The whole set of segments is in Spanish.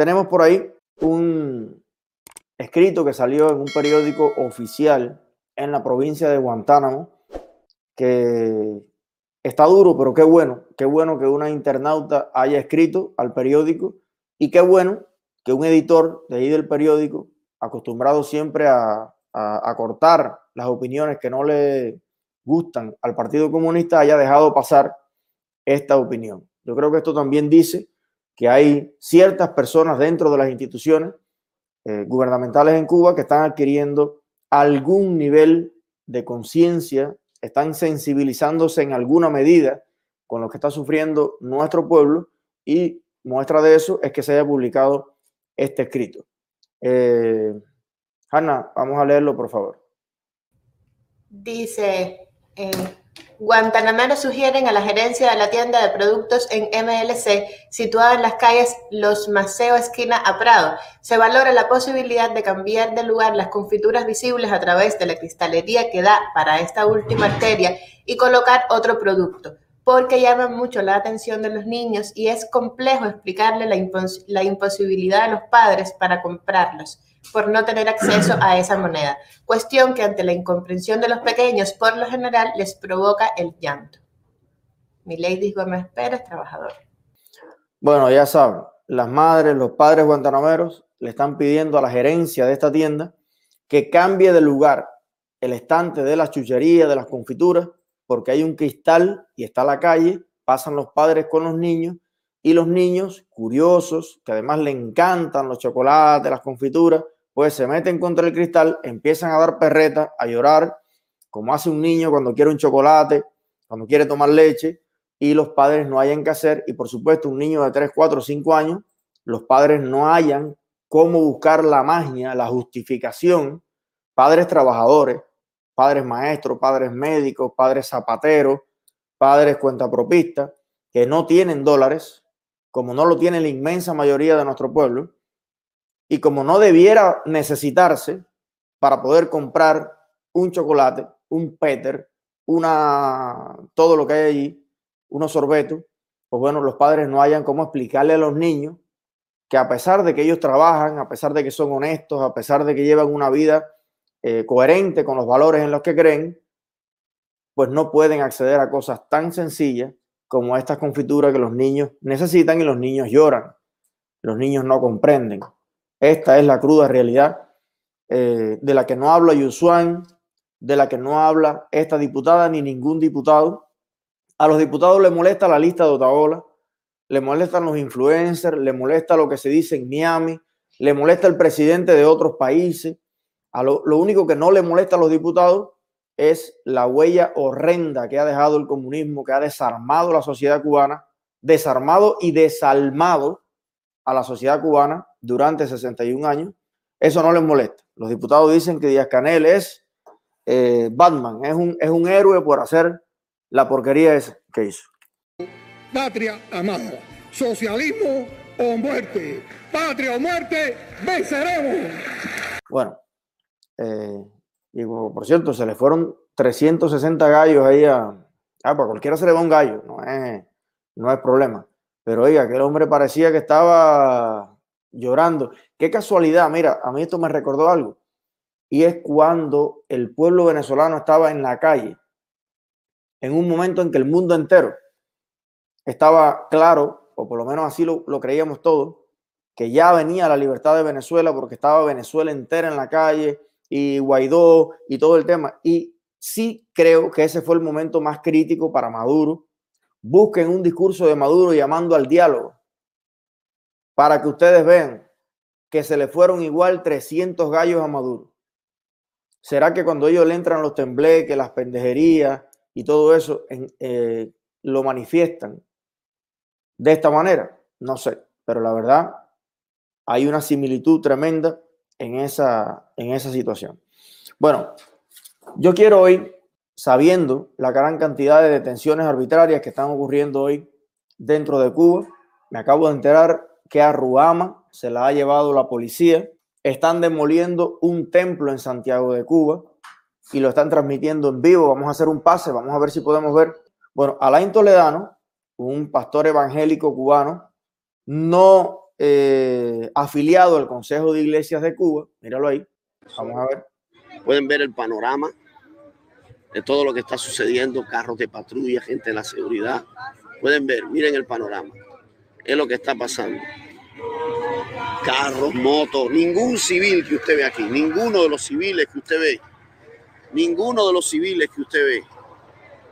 tenemos por ahí un escrito que salió en un periódico oficial en la provincia de Guantánamo, que está duro, pero qué bueno, qué bueno que una internauta haya escrito al periódico y qué bueno que un editor de ahí del periódico, acostumbrado siempre a, a, cortar las opiniones que no le gustan al Partido Comunista, haya dejado pasar esta opinión. Yo creo que esto también dice que hay ciertas personas dentro de las instituciones eh, gubernamentales en Cuba que están adquiriendo algún nivel de conciencia, están sensibilizándose en alguna medida con lo que está sufriendo nuestro pueblo y muestra de eso es que se haya publicado este escrito. Eh, Hanna, vamos a leerlo, por favor. Dice, eh, Guantanamero sugieren a la gerencia de la tienda de productos en MLC, situada en las calles Los Maceo, esquina a Prado. Se valora la posibilidad de cambiar de lugar las confituras visibles a través de la cristalería que da para esta última arteria y colocar otro producto, porque llaman mucho la atención de los niños y es complejo explicarle la, la imposibilidad a los padres para comprarlos por no tener acceso a esa moneda, cuestión que ante la incomprensión de los pequeños por lo general les provoca el llanto. Mi Lady Gómez Pérez, trabajador. Bueno, ya saben, las madres, los padres guantanameros le están pidiendo a la gerencia de esta tienda que cambie de lugar el estante de las chucherías, de las confituras, porque hay un cristal y está la calle, pasan los padres con los niños y los niños, curiosos, que además le encantan los chocolates, las confituras, pues se meten contra el cristal, empiezan a dar perreta, a llorar, como hace un niño cuando quiere un chocolate, cuando quiere tomar leche, y los padres no hayan que hacer. Y por supuesto, un niño de 3, 4, 5 años, los padres no hayan cómo buscar la magia, la justificación. Padres trabajadores, padres maestros, padres médicos, padres zapateros, padres cuentapropistas, que no tienen dólares, como no lo tiene la inmensa mayoría de nuestro pueblo, y como no debiera necesitarse para poder comprar un chocolate, un péter, una, todo lo que hay allí, unos sorbetos, pues bueno, los padres no hayan cómo explicarle a los niños que a pesar de que ellos trabajan, a pesar de que son honestos, a pesar de que llevan una vida eh, coherente con los valores en los que creen, pues no pueden acceder a cosas tan sencillas como estas confituras que los niños necesitan y los niños lloran. Los niños no comprenden. Esta es la cruda realidad eh, de la que no habla Yusuan, de la que no habla esta diputada ni ningún diputado. A los diputados les molesta la lista de Otaola, le molestan los influencers, le molesta lo que se dice en Miami, le molesta el presidente de otros países. A lo, lo único que no le molesta a los diputados es la huella horrenda que ha dejado el comunismo, que ha desarmado la sociedad cubana, desarmado y desalmado a la sociedad cubana durante 61 años. Eso no les molesta. Los diputados dicen que Díaz Canel es eh, Batman, es un, es un héroe por hacer la porquería esa que hizo. Patria amada, socialismo o muerte, patria o muerte, venceremos. Bueno, eh, y por cierto, se le fueron 360 gallos ahí a... Ah, para cualquiera se le va un gallo, no es, no es problema. Pero oiga, que el hombre parecía que estaba llorando. Qué casualidad, mira, a mí esto me recordó algo. Y es cuando el pueblo venezolano estaba en la calle, en un momento en que el mundo entero estaba claro, o por lo menos así lo, lo creíamos todos, que ya venía la libertad de Venezuela porque estaba Venezuela entera en la calle, y Guaidó y todo el tema. Y sí creo que ese fue el momento más crítico para Maduro. Busquen un discurso de Maduro llamando al diálogo para que ustedes vean que se le fueron igual 300 gallos a Maduro. ¿Será que cuando ellos le entran los tembleques, las pendejerías y todo eso, eh, lo manifiestan de esta manera? No sé, pero la verdad hay una similitud tremenda en esa, en esa situación. Bueno, yo quiero hoy, sabiendo la gran cantidad de detenciones arbitrarias que están ocurriendo hoy dentro de Cuba, me acabo de enterar que a Ruama se la ha llevado la policía, están demoliendo un templo en Santiago de Cuba y lo están transmitiendo en vivo. Vamos a hacer un pase, vamos a ver si podemos ver. Bueno, Alain Toledano, un pastor evangélico cubano, no eh, afiliado al Consejo de Iglesias de Cuba. Míralo ahí. Vamos a ver. Pueden ver el panorama de todo lo que está sucediendo, carros de patrulla, gente de la seguridad. Pueden ver, miren el panorama. Es lo que está pasando. Carros, motos, ningún civil que usted ve aquí, ninguno de los civiles que usted ve, ninguno de los civiles que usted ve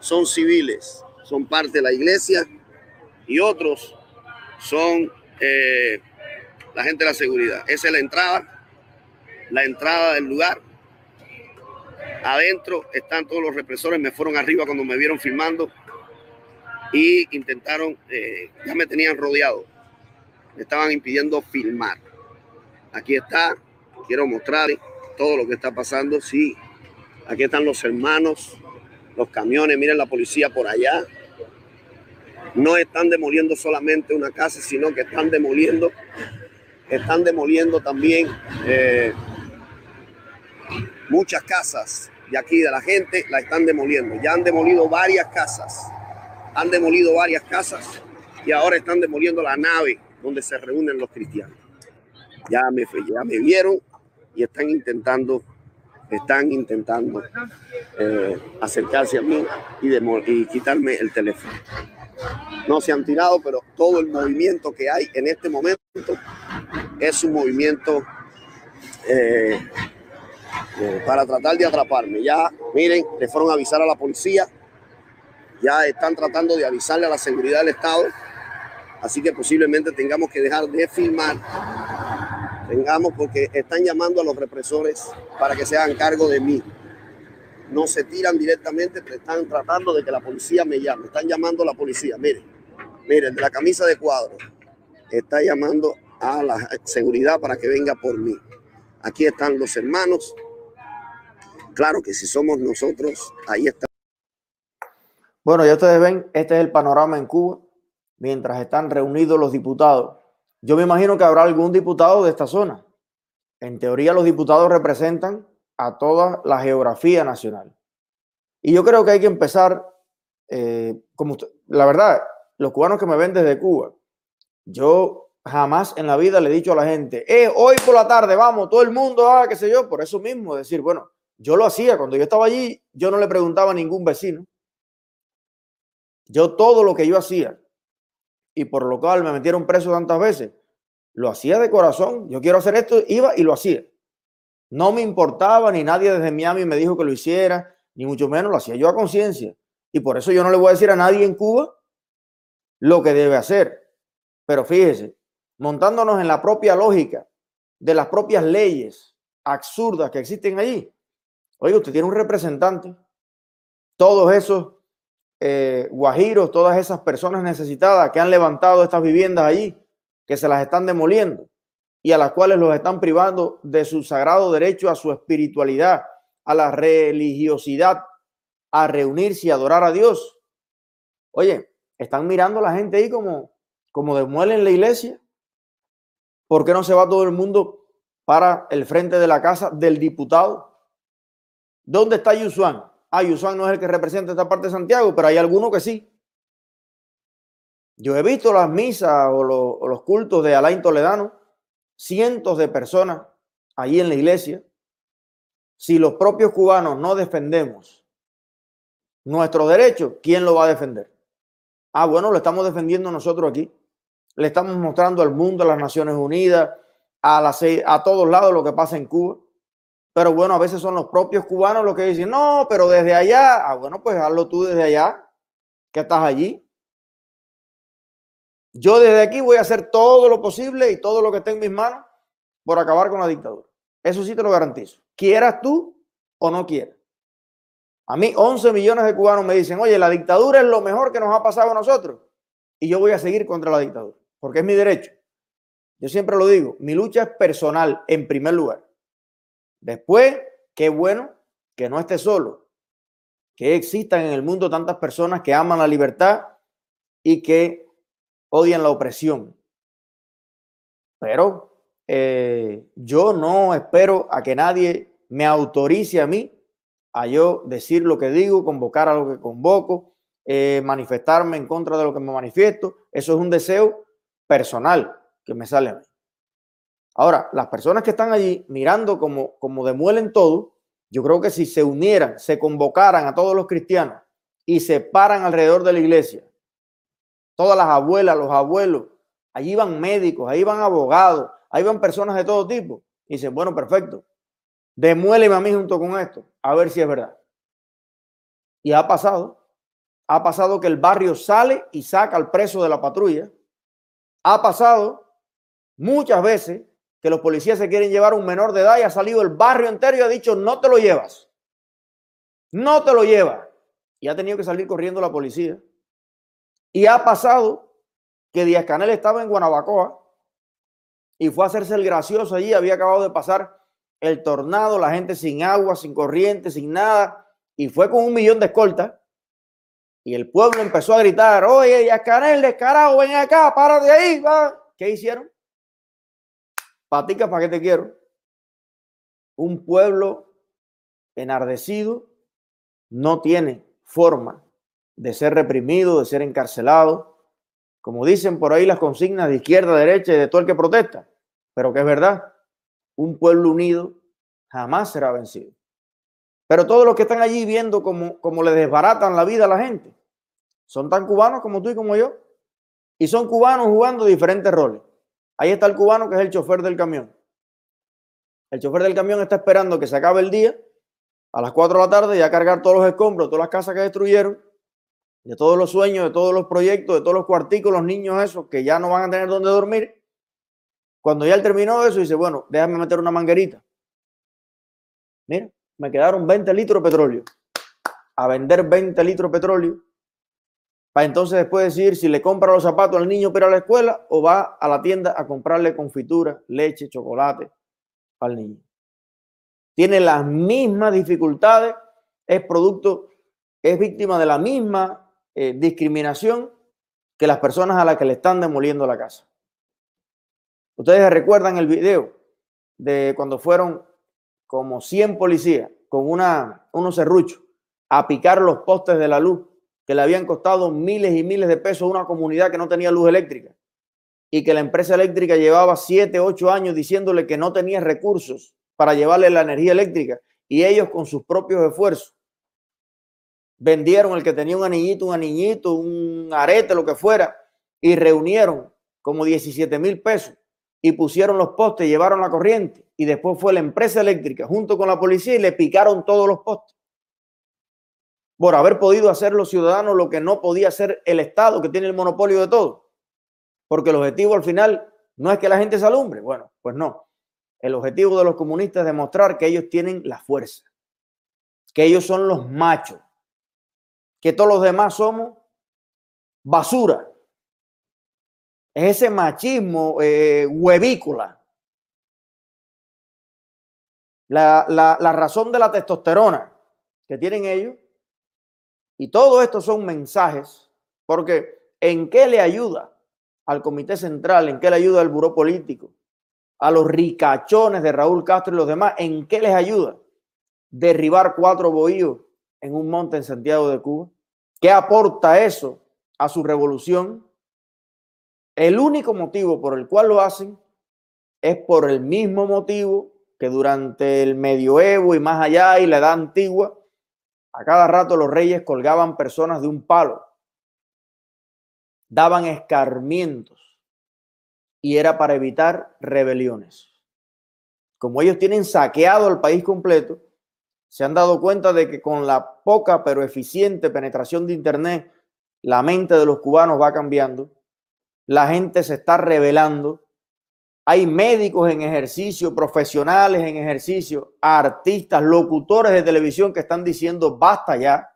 son civiles, son parte de la iglesia y otros son eh, la gente de la seguridad. Esa es la entrada, la entrada del lugar. Adentro están todos los represores, me fueron arriba cuando me vieron filmando y intentaron, eh, ya me tenían rodeado, me estaban impidiendo filmar. Aquí está, quiero mostrarles todo lo que está pasando. Sí, aquí están los hermanos, los camiones, miren la policía por allá. No están demoliendo solamente una casa, sino que están demoliendo, están demoliendo también eh, muchas casas de aquí de la gente, la están demoliendo. Ya han demolido varias casas, han demolido varias casas y ahora están demoliendo la nave donde se reúnen los cristianos. Ya me, ya me vieron y están intentando, están intentando eh, acercarse a mí y, y quitarme el teléfono. No se han tirado, pero todo el movimiento que hay en este momento es un movimiento eh, para tratar de atraparme. Ya, miren, le fueron a avisar a la policía, ya están tratando de avisarle a la seguridad del Estado Así que posiblemente tengamos que dejar de filmar. Tengamos porque están llamando a los represores para que se hagan cargo de mí. No se tiran directamente, están tratando de que la policía me llame. Están llamando a la policía. Miren, miren, de la camisa de cuadro. Está llamando a la seguridad para que venga por mí. Aquí están los hermanos. Claro que si somos nosotros, ahí está. Bueno, ya ustedes ven, este es el panorama en Cuba mientras están reunidos los diputados. Yo me imagino que habrá algún diputado de esta zona. En teoría los diputados representan a toda la geografía nacional. Y yo creo que hay que empezar, eh, como la verdad, los cubanos que me ven desde Cuba, yo jamás en la vida le he dicho a la gente, eh, hoy por la tarde, vamos, todo el mundo, ah, qué sé yo, por eso mismo, decir, bueno, yo lo hacía cuando yo estaba allí, yo no le preguntaba a ningún vecino. Yo todo lo que yo hacía, y por lo cual me metieron preso tantas veces, lo hacía de corazón. Yo quiero hacer esto, iba y lo hacía. No me importaba, ni nadie desde Miami me dijo que lo hiciera, ni mucho menos lo hacía yo a conciencia. Y por eso yo no le voy a decir a nadie en Cuba lo que debe hacer. Pero fíjese, montándonos en la propia lógica de las propias leyes absurdas que existen allí. Oye, usted tiene un representante, todos esos eh, guajiros, todas esas personas necesitadas que han levantado estas viviendas allí, que se las están demoliendo y a las cuales los están privando de su sagrado derecho a su espiritualidad, a la religiosidad, a reunirse y adorar a Dios. Oye, están mirando a la gente ahí como, como demuelen la iglesia. ¿Por qué no se va todo el mundo para el frente de la casa del diputado? ¿Dónde está Yusuan? ah, Yusuan no es el que representa esta parte de Santiago, pero hay alguno que sí. Yo he visto las misas o, los cultos de Alain Toledano, cientos de personas allí en la iglesia. Si los propios cubanos no defendemos nuestro derecho, ¿quién lo va a defender? Ah, bueno, lo estamos defendiendo nosotros aquí. Le estamos mostrando al mundo, a las Naciones Unidas, a, a todos lados lo que pasa en Cuba. Pero bueno, a veces son los propios cubanos los que dicen, no, pero desde allá, ah, bueno, pues hazlo tú desde allá, que estás allí. Yo desde aquí voy a hacer todo lo posible y todo lo que esté en mis manos por acabar con la dictadura. Eso sí te lo garantizo. Quieras tú o no quieras. A mí 11 millones de cubanos me dicen, oye, la dictadura es lo mejor que nos ha pasado a nosotros. Y yo voy a seguir contra la dictadura, porque es mi derecho. Yo siempre lo digo, mi lucha es personal en primer lugar. Después, qué bueno que no esté solo, que existan en el mundo tantas personas que aman la libertad y que odian la opresión. Pero eh, yo no espero a que nadie me autorice a mí a yo decir lo que digo, convocar a lo que convoco, eh, manifestarme en contra de lo que me manifiesto. Eso es un deseo personal. que me sale a mí. Ahora, las personas que están allí mirando como, como demuelen todo, yo creo que si se unieran, se convocaran a todos los cristianos y se paran alrededor de la iglesia, todas las abuelas, los abuelos, allí van médicos, ahí van abogados, ahí van personas de todo tipo. Y dicen, bueno, perfecto, demuéleme a mí junto con esto, a ver si es verdad. Y ha pasado, ha pasado que el barrio sale y saca al preso de la patrulla. Ha pasado muchas veces que los policías se quieren llevar a un menor de edad y ha salido el barrio entero y ha dicho, no te lo llevas. No te lo llevas. Y ha tenido que salir corriendo la policía. Y ha pasado que Díaz Canel estaba en Guanabacoa y fue a hacerse el gracioso allí. Había acabado de pasar el tornado, la gente sin agua, sin corriente, sin nada. Y fue con un millón de escoltas. Y el pueblo empezó a gritar, oye, Díaz Canel, descarado, ven acá, para de ahí. Va. ¿Qué hicieron? Patica, ¿para qué te quiero? Un pueblo enardecido no tiene forma de ser reprimido, de ser encarcelado, como dicen por ahí las consignas de izquierda, derecha y de todo el que protesta, pero que es verdad, un pueblo unido jamás será vencido. Pero todos los que están allí viendo cómo, le desbaratan la vida a la gente, son tan cubanos como tú y como yo, y son cubanos jugando diferentes roles. Ahí está el cubano que es el chofer del camión. El chofer del camión está esperando que se acabe el día a las 4 de la tarde y a cargar todos los escombros, todas las casas que destruyeron, de todos los sueños, de todos los proyectos, de todos los cuarticos, los niños esos que ya no van a tener donde dormir. Cuando ya él terminó eso, dice, bueno, déjame meter una manguerita. Mira, me quedaron 20 litros de petróleo. A vender 20 litros de petróleo. Para entonces después decidir si le compra los zapatos al niño para ir a la escuela o va a la tienda a comprarle confitura, leche, chocolate al niño tiene las mismas dificultades, es producto, es víctima de la misma eh, discriminación que las personas a las que le están demoliendo la casa. Ustedes recuerdan el video de cuando fueron como 100 policías con una, unos serruchos a picar los postes de la luz que le habían costado miles y miles de pesos a una comunidad que no tenía luz eléctrica y que la empresa eléctrica llevaba 7, 8 años diciéndole que no tenía recursos para llevarle la energía eléctrica y ellos con sus propios esfuerzos vendieron el que tenía un anillito, un anillito, un arete, lo que fuera, y reunieron como 17 mil pesos y pusieron los postes, llevaron la corriente y después fue la empresa eléctrica junto con la policía y le picaron todos los postes. Por haber podido hacer los ciudadanos lo que no podía hacer el Estado, que tiene el monopolio de todo. Porque el objetivo al final no es que la gente se alumbre. Bueno, pues no. El objetivo de los comunistas es demostrar que ellos tienen la fuerza, que ellos son los machos, que todos los demás somos basura. Es ese machismo eh, huevícola. La, la razón de la testosterona que tienen ellos. Y todo esto son mensajes, porque ¿en qué le ayuda al Comité Central? ¿En qué le ayuda al Buró Político? a los ricachones de Raúl Castro y los demás, ¿en qué les ayuda? Derribar cuatro bohíos en un monte en Santiago de Cuba. ¿Qué aporta eso a su revolución? El único motivo por el cual lo hacen es por el mismo motivo que durante el medioevo y más allá y la edad antigua, a cada rato los reyes colgaban personas de un palo, daban escarmientos y era para evitar rebeliones. Como ellos tienen saqueado el país completo, se han dado cuenta de que con la poca pero eficiente penetración de Internet, la mente de los cubanos va cambiando, la gente se está rebelando, hay médicos en ejercicio, profesionales en ejercicio, artistas, locutores de televisión que están diciendo basta ya,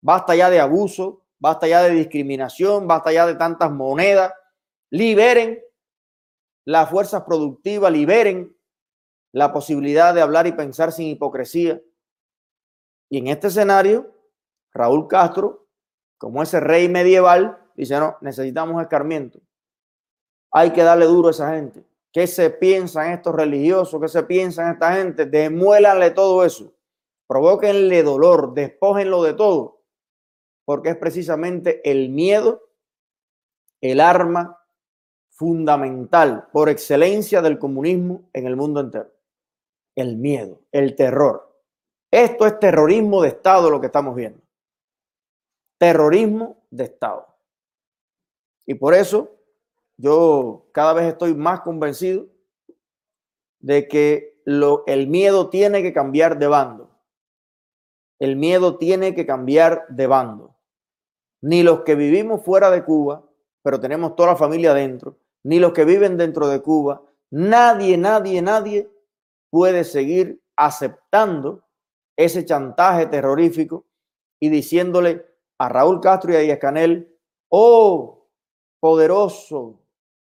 basta ya de abuso, basta ya de discriminación, basta ya de tantas monedas, liberen las fuerzas productivas liberen la posibilidad de hablar y pensar sin hipocresía. Y en este escenario, Raúl Castro, como ese rey medieval, dice, no, necesitamos escarmiento. Hay que darle duro a esa gente. ¿Qué se piensan estos religiosos? ¿Qué se piensan esta gente? Demuélanle todo eso. Provóquenle dolor, despójenlo de todo. Porque es precisamente el miedo el arma fundamental por excelencia del comunismo en el mundo entero. El miedo, el terror. Esto es terrorismo de Estado lo que estamos viendo. Terrorismo de Estado. Y por eso yo cada vez estoy más convencido de que el miedo tiene que cambiar de bando. El miedo tiene que cambiar de bando. Ni los que vivimos fuera de Cuba, pero tenemos toda la familia dentro, ni los que viven dentro de Cuba, nadie, nadie, nadie puede seguir aceptando ese chantaje terrorífico y diciéndole a Raúl Castro y a Díaz Canel, oh, poderoso,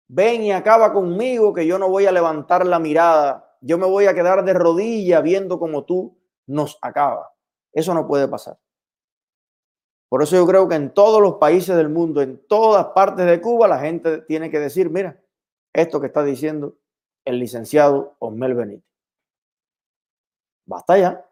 ven y acaba conmigo que yo no voy a levantar la mirada, yo me voy a quedar de rodillas viendo como tú nos acaba. Eso no puede pasar. Por eso yo creo que en todos los países del mundo, en todas partes de Cuba, la gente tiene que decir, mira, esto que está diciendo el licenciado Osmel Benítez. Basta ya.